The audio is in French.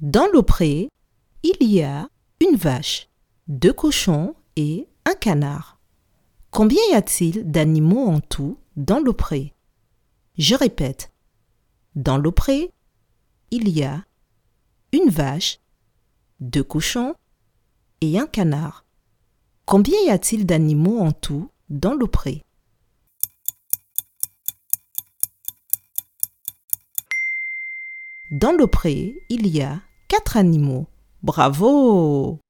Dans l'aupré, il y a une vache, deux cochons et un canard. Combien y a-t-il d'animaux en tout dans l'aupré Je répète. Dans l'aupré, il y a une vache, deux cochons et un canard. Combien y a-t-il d'animaux en tout dans l'aupré Dans l'aupré, il y a quatre animaux. Bravo